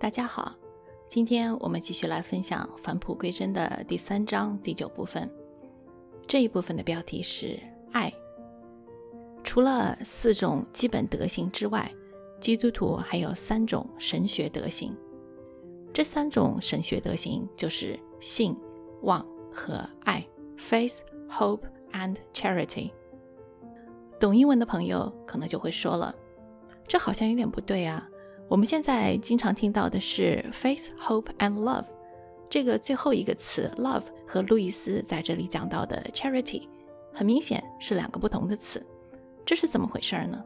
大家好，今天我们继续来分享返璞归真的第三章第九部分。这一部分的标题是爱。除了四种基本德行之外，基督徒还有三种神学德行。这三种神学德行就是信、望和爱 （faith, hope, and charity）。懂英文的朋友可能就会说了，这好像有点不对啊。我们现在经常听到的是 faith, hope and love，这个最后一个词 love 和路易斯在这里讲到的 charity 很明显是两个不同的词，这是怎么回事呢？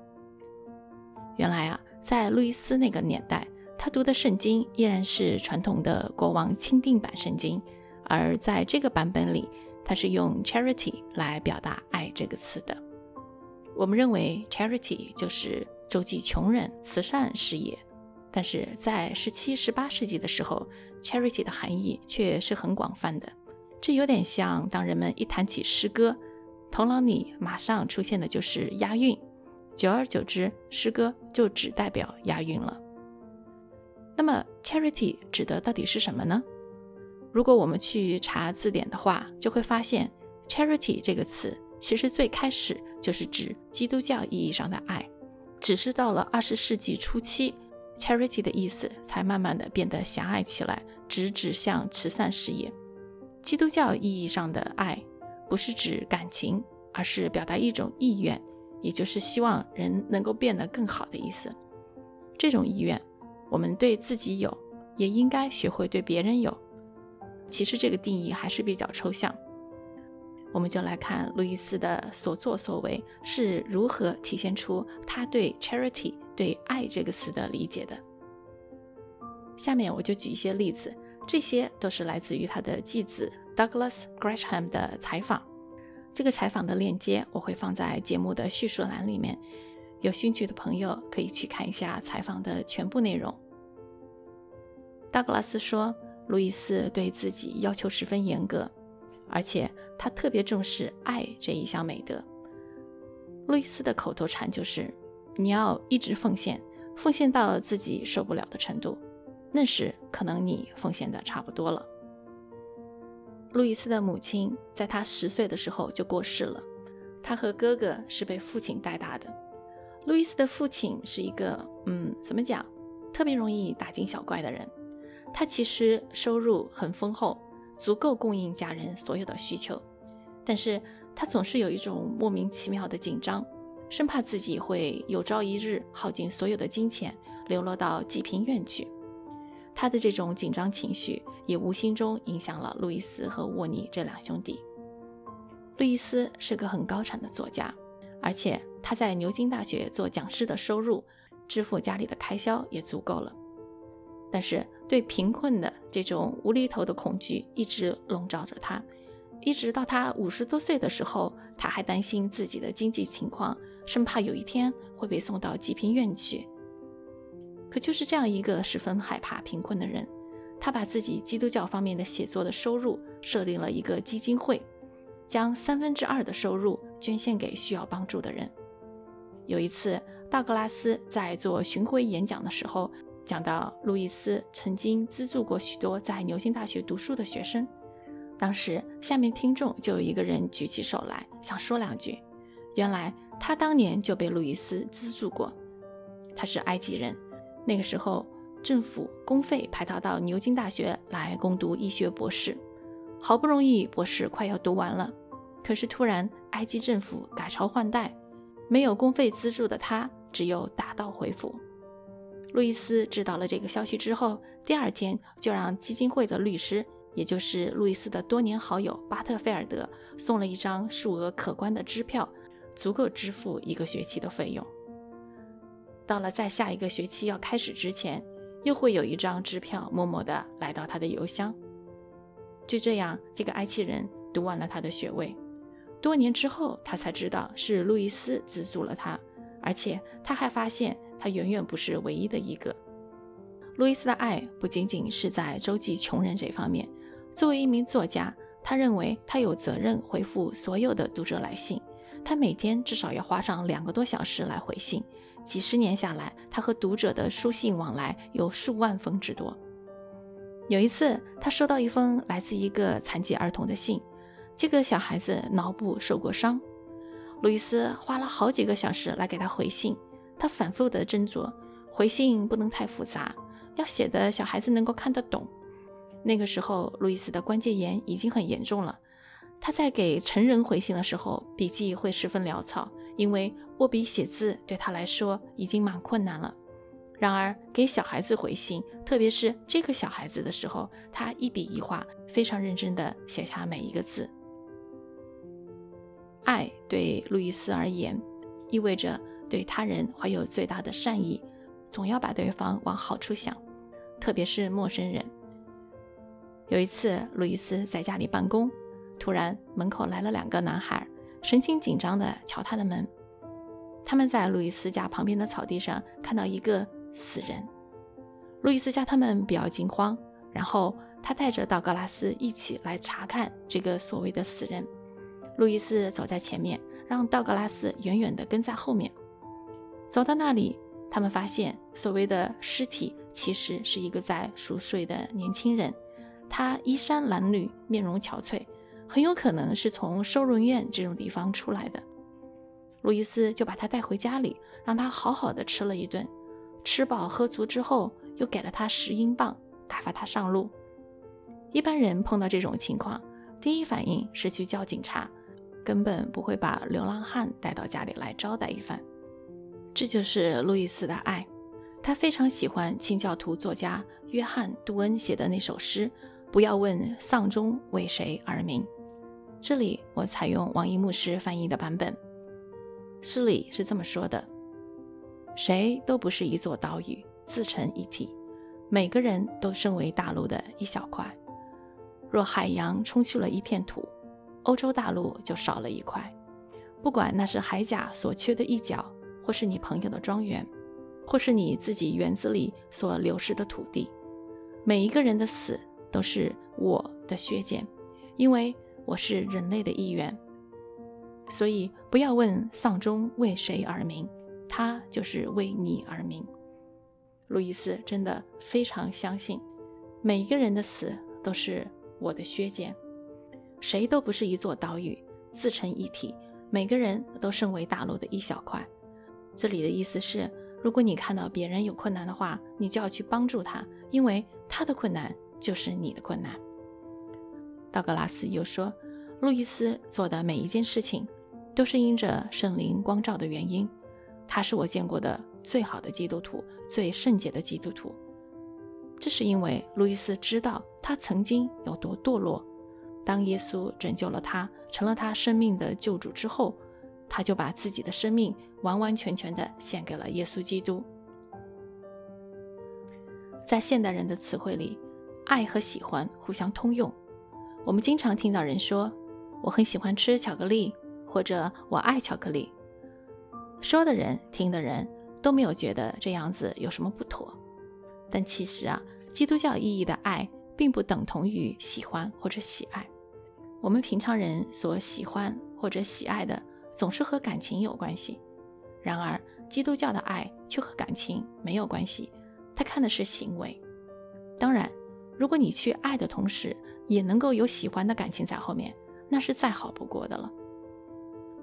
原来啊，在路易斯那个年代，他读的圣经依然是传统的国王钦定版圣经，而在这个版本里，他是用 charity 来表达爱这个词的。我们认为 charity 就是周济穷人、慈善事业。但是在十七、十八世纪的时候，charity 的含义却是很广泛的。这有点像当人们一谈起诗歌，头脑里马上出现的就是押韵。久而久之，诗歌就只代表押韵了。那么，charity 指的到底是什么呢？如果我们去查字典的话，就会发现 charity 这个词其实最开始就是指基督教意义上的爱，只是到了二十世纪初期。Charity 的意思才慢慢的变得狭隘起来，只指向慈善事业。基督教意义上的爱，不是指感情，而是表达一种意愿，也就是希望人能够变得更好的意思。这种意愿，我们对自己有，也应该学会对别人有。其实这个定义还是比较抽象。我们就来看路易斯的所作所为是如何体现出他对 charity。对“爱”这个词的理解的，下面我就举一些例子，这些都是来自于他的继子 Douglas Gresham 的采访。这个采访的链接我会放在节目的叙述栏里面，有兴趣的朋友可以去看一下采访的全部内容。道格拉斯说，路易斯对自己要求十分严格，而且他特别重视爱这一项美德。路易斯的口头禅就是。你要一直奉献，奉献到自己受不了的程度，那时可能你奉献的差不多了。路易斯的母亲在他十岁的时候就过世了，他和哥哥是被父亲带大的。路易斯的父亲是一个，嗯，怎么讲，特别容易大惊小怪的人。他其实收入很丰厚，足够供应家人所有的需求，但是他总是有一种莫名其妙的紧张。生怕自己会有朝一日耗尽所有的金钱，流落到济贫院去。他的这种紧张情绪也无形中影响了路易斯和沃尼这两兄弟。路易斯是个很高产的作家，而且他在牛津大学做讲师的收入，支付家里的开销也足够了。但是对贫困的这种无厘头的恐惧一直笼罩着他，一直到他五十多岁的时候，他还担心自己的经济情况。生怕有一天会被送到济贫院去。可就是这样一个十分害怕贫困的人，他把自己基督教方面的写作的收入设立了一个基金会，将三分之二的收入捐献给需要帮助的人。有一次，道格拉斯在做巡回演讲的时候，讲到路易斯曾经资助过许多在牛津大学读书的学生。当时，下面听众就有一个人举起手来，想说两句。原来。他当年就被路易斯资助过，他是埃及人。那个时候，政府公费派他到牛津大学来攻读医学博士。好不容易博士快要读完了，可是突然埃及政府改朝换代，没有公费资助的他只有打道回府。路易斯知道了这个消息之后，第二天就让基金会的律师，也就是路易斯的多年好友巴特菲尔德，送了一张数额可观的支票。足够支付一个学期的费用。到了在下一个学期要开始之前，又会有一张支票默默地来到他的邮箱。就这样，这个埃及人读完了他的学位。多年之后，他才知道是路易斯资助了他，而且他还发现他远远不是唯一的一个。路易斯的爱不仅仅是在周济穷人这方面。作为一名作家，他认为他有责任回复所有的读者来信。他每天至少要花上两个多小时来回信。几十年下来，他和读者的书信往来有数万封之多。有一次，他收到一封来自一个残疾儿童的信，这个小孩子脑部受过伤。路易斯花了好几个小时来给他回信，他反复的斟酌，回信不能太复杂，要写的小孩子能够看得懂。那个时候，路易斯的关节炎已经很严重了。他在给成人回信的时候，笔记会十分潦草，因为握笔写字对他来说已经蛮困难了。然而，给小孩子回信，特别是这个小孩子的时候，他一笔一画非常认真地写下每一个字。爱对路易斯而言，意味着对他人怀有最大的善意，总要把对方往好处想，特别是陌生人。有一次，路易斯在家里办公，突然门口来了两个男孩，神情紧张地敲他的门。他们在路易斯家旁边的草地上看到一个死人。路易斯叫他们不要惊慌，然后他带着道格拉斯一起来查看这个所谓的死人。路易斯走在前面，让道格拉斯远远地跟在后面。走到那里，他们发现所谓的尸体其实是一个在熟睡的年轻人。他衣衫褴褛，面容憔悴，很有可能是从收容院这种地方出来的。路易斯就把他带回家里，让他好好的吃了一顿。吃饱喝足之后，又给了他十英镑，打发他上路。一般人碰到这种情况，第一反应是去叫警察。根本不会把流浪汉带到家里来招待一番，这就是路易斯的爱。他非常喜欢清教徒作家约翰·杜恩写的那首诗：“不要问丧钟为谁而鸣。”这里我采用王一牧师翻译的版本。诗里是这么说的：“谁都不是一座岛屿，自成一体，每个人都身为大陆的一小块。若海洋冲去了一片土。”欧洲大陆就少了一块，不管那是海甲所缺的一角，或是你朋友的庄园，或是你自己园子里所流失的土地，每一个人的死都是我的削减，因为我是人类的一员。所以不要问丧钟为谁而鸣，它就是为你而鸣。路易斯真的非常相信，每一个人的死都是我的削减。谁都不是一座岛屿，自成一体，每个人都身为大陆的一小块。这里的意思是，如果你看到别人有困难的话，你就要去帮助他，因为他的困难就是你的困难。道格拉斯又说，路易斯做的每一件事情，都是因着圣灵光照的原因。他是我见过的最好的基督徒，最圣洁的基督徒。这是因为路易斯知道他曾经有多堕落。当耶稣拯救了他，成了他生命的救主之后，他就把自己的生命完完全全的献给了耶稣基督。在现代人的词汇里，爱和喜欢互相通用。我们经常听到人说：“我很喜欢吃巧克力”或者“我爱巧克力”。说的人、听的人都没有觉得这样子有什么不妥。但其实啊，基督教意义的爱并不等同于喜欢或者喜爱。我们平常人所喜欢或者喜爱的，总是和感情有关系。然而，基督教的爱却和感情没有关系，他看的是行为。当然，如果你去爱的同时，也能够有喜欢的感情在后面，那是再好不过的了。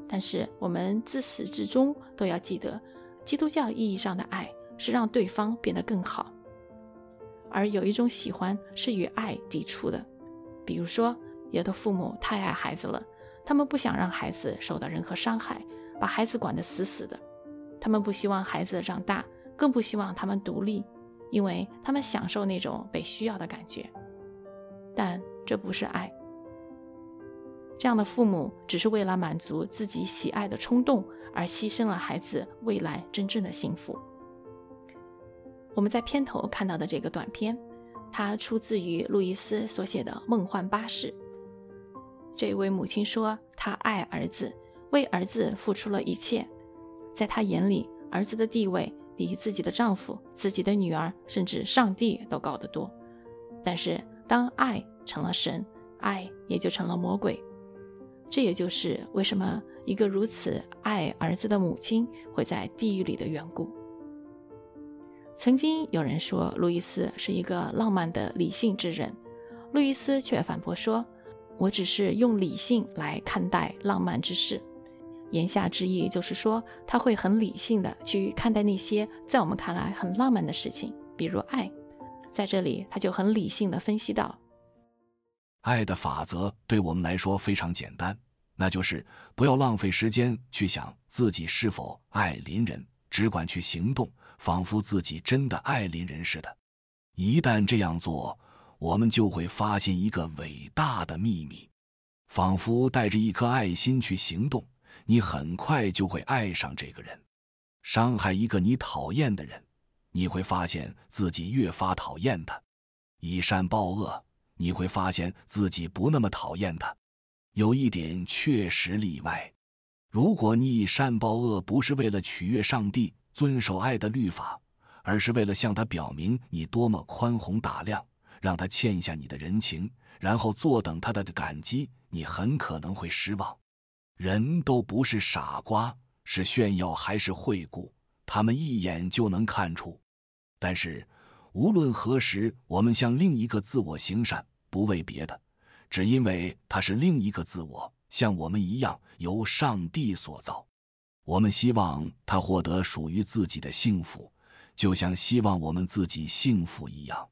但是，我们自始至终都要记得，基督教意义上的爱是让对方变得更好，而有一种喜欢是与爱抵触的，比如说。有的父母太爱孩子了，他们不想让孩子受到任何伤害，把孩子管得死死的。他们不希望孩子长大，更不希望他们独立，因为他们享受那种被需要的感觉。但这不是爱。这样的父母只是为了满足自己喜爱的冲动，而牺牲了孩子未来真正的幸福。我们在片头看到的这个短片，它出自于路易斯所写的《梦幻巴士》。这位母亲说：“她爱儿子，为儿子付出了一切。在她眼里，儿子的地位比自己的丈夫、自己的女儿，甚至上帝都高得多。但是，当爱成了神，爱也就成了魔鬼。这也就是为什么一个如此爱儿子的母亲会在地狱里的缘故。曾经有人说路易斯是一个浪漫的理性之人，路易斯却反驳说：“我只是用理性来看待浪漫之事。”言下之意就是说，他会很理性的去看待那些在我们看来很浪漫的事情，比如爱。在这里，他就很理性的分析到。爱的法则对我们来说非常简单，那就是不要浪费时间去想自己是否爱邻人，只管去行动，仿佛自己真的爱邻人似的。一旦这样做，我们就会发现一个伟大的秘密：仿佛带着一颗爱心去行动，你很快就会爱上这个人。伤害一个你讨厌的人，你会发现自己越发讨厌他；以善报恶。你会发现自己不那么讨厌他，有一点确实例外。如果你以善报恶，不是为了取悦上帝、遵守爱的律法，而是为了向他表明你多么宽宏大量，让他欠下你的人情，然后坐等他的感激，你很可能会失望。人都不是傻瓜，是炫耀还是惠顾，他们一眼就能看出。但是，无论何时，我们向另一个自我行善。不为别的，只因为他是另一个自我，像我们一样由上帝所造。我们希望他获得属于自己的幸福，就像希望我们自己幸福一样。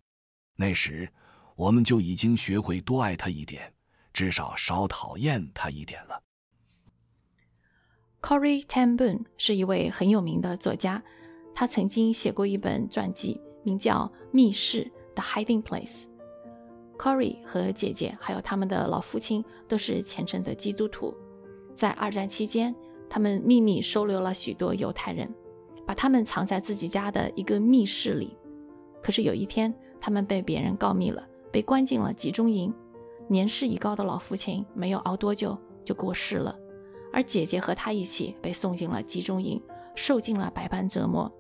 那时，我们就已经学会多爱他一点，至少少讨厌他一点了。Corey Ten Boom 是一位很有名的作家，他曾经写过一本传记，名叫《密室》（The Hiding Place）。Corey 和姐姐还有他们的老父亲都是虔诚的基督徒。在二战期间，他们秘密收留了许多犹太人，把他们藏在自己家的一个密室里。可是有一天，他们被别人告密了，被关进了集中营。年事已高的老父亲没有熬多久就过世了，而姐姐和他一起被送进了集中营，受尽了百般折磨。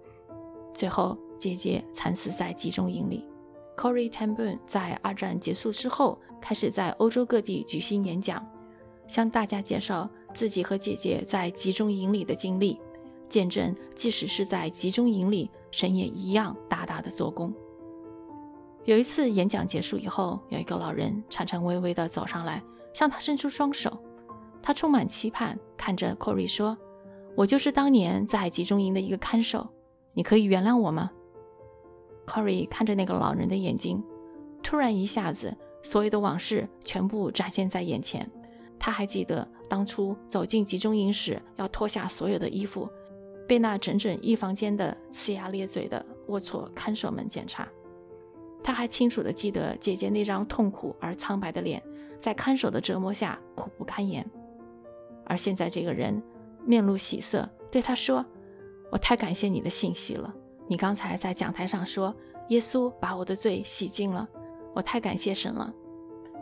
最后，姐姐惨死在集中营里。Corey Ten Boom 在二战结束之后，开始在欧洲各地举行演讲，向大家介绍自己和姐姐在集中营里的经历，见证即使是在集中营里，神也一样大大的做工。有一次演讲结束以后，有一个老人颤颤巍巍地走上来，向他伸出双手，他充满期盼，看着 Corey 说：“我就是当年在集中营的一个看守，你可以原谅我吗？” Corey 看着那个老人的眼睛，突然一下子，所有的往事全部展现在眼前。他还记得当初走进集中营时，要脱下所有的衣服，被那整整一房间的呲牙咧嘴的龌龊看守们检查。他还清楚地记得姐姐那张痛苦而苍白的脸，在看守的折磨下苦不堪言。而现在，这个人面露喜色，对他说：“我太感谢你的信息了。”你刚才在讲台上说，耶稣把我的罪洗净了，我太感谢神了。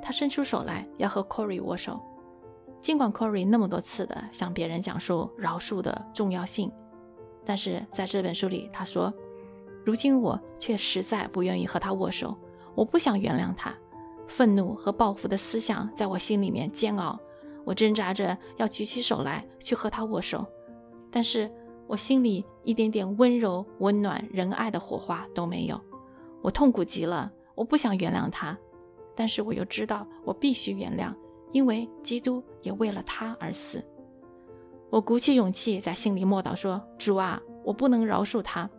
他伸出手来要和 Corey 握手，尽管 Corey 那么多次的向别人讲述饶恕的重要性，但是在这本书里，他说，如今我却实在不愿意和他握手，我不想原谅他，愤怒和报复的思想在我心里面煎熬，我挣扎着要举起手来去和他握手，但是。我心里一点点温柔、温暖、仁爱的火花都没有，我痛苦极了。我不想原谅他，但是我又知道我必须原谅，因为基督也为了他而死。我鼓起勇气在心里默祷说：“主啊，我不能饶恕他，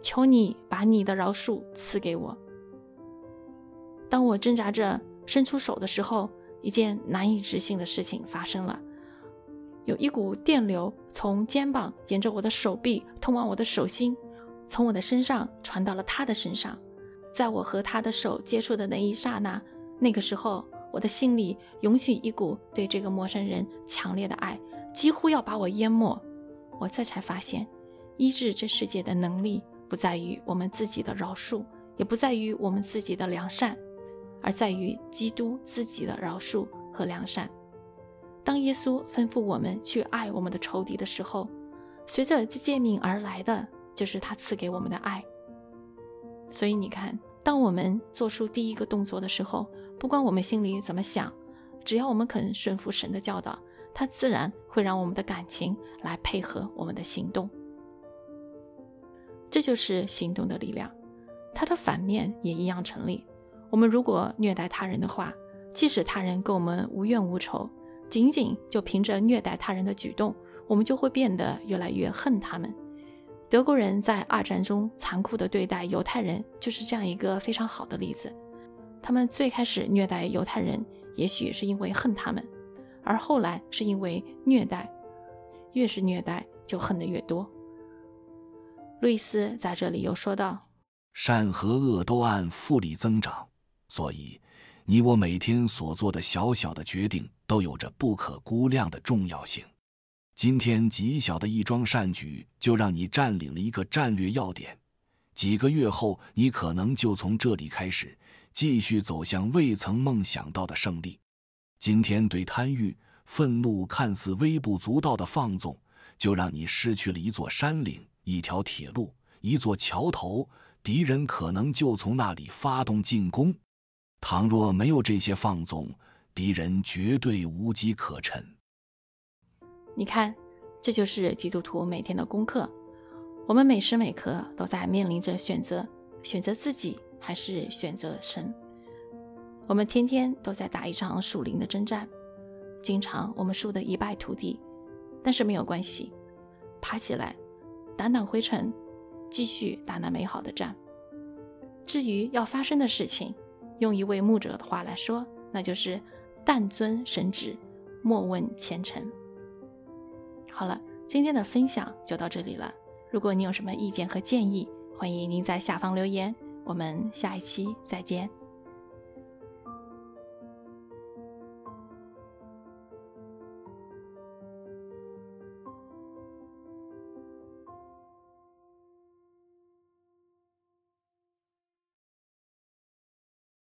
求你把你的饶恕赐给我。”当我挣扎着伸出手的时候，一件难以置信的事情发生了。有一股电流从肩膀沿着我的手臂通往我的手心，从我的身上传到了他的身上。在我和他的手接触的那一刹那，那个时候我的心里涌起一股对这个陌生人强烈的爱，几乎要把我淹没。我这才发现，医治这世界的能力不在于我们自己的饶恕，也不在于我们自己的良善，而在于基督自己的饶恕和良善。当耶稣吩咐我们去爱我们的仇敌的时候，随着这诫命而来的就是他赐给我们的爱。所以你看，当我们做出第一个动作的时候，不管我们心里怎么想，只要我们肯顺服神的教导，他自然会让我们的感情来配合我们的行动。这就是行动的力量，它的反面也一样成立。我们如果虐待他人的话，即使他人跟我们无怨无仇，仅仅就凭着虐待他人的举动，我们就会变得越来越恨他们。德国人在二战中残酷地对待犹太人，就是这样一个非常好的例子。他们最开始虐待犹太人，也许是因为恨他们，而后来是因为虐待，越是虐待就恨得越多。路易斯在这里又说道：“善和恶都按复利增长，所以你我每天所做的小小的决定都有着不可估量的重要性。”今天极小的一桩善举，就让你占领了一个战略要点。几个月后，你可能就从这里开始，继续走向未曾梦想到的胜利。今天对贪欲、愤怒看似微不足道的放纵，就让你失去了一座山岭、一条铁路、一座桥头，敌人可能就从那里发动进攻。倘若没有这些放纵，敌人绝对无机可乘。你看，这就是基督徒每天的功课。我们每时每刻都在面临着选择：选择自己还是选择神？我们天天都在打一场属灵的征战，经常我们输得一败涂地，但是没有关系，爬起来，掸掸灰尘，继续打那美好的战。至于要发生的事情，用一位牧者的话来说，那就是“但遵神旨，莫问前程”。好了，今天的分享就到这里了。如果你有什么意见和建议，欢迎您在下方留言。我们下一期再见。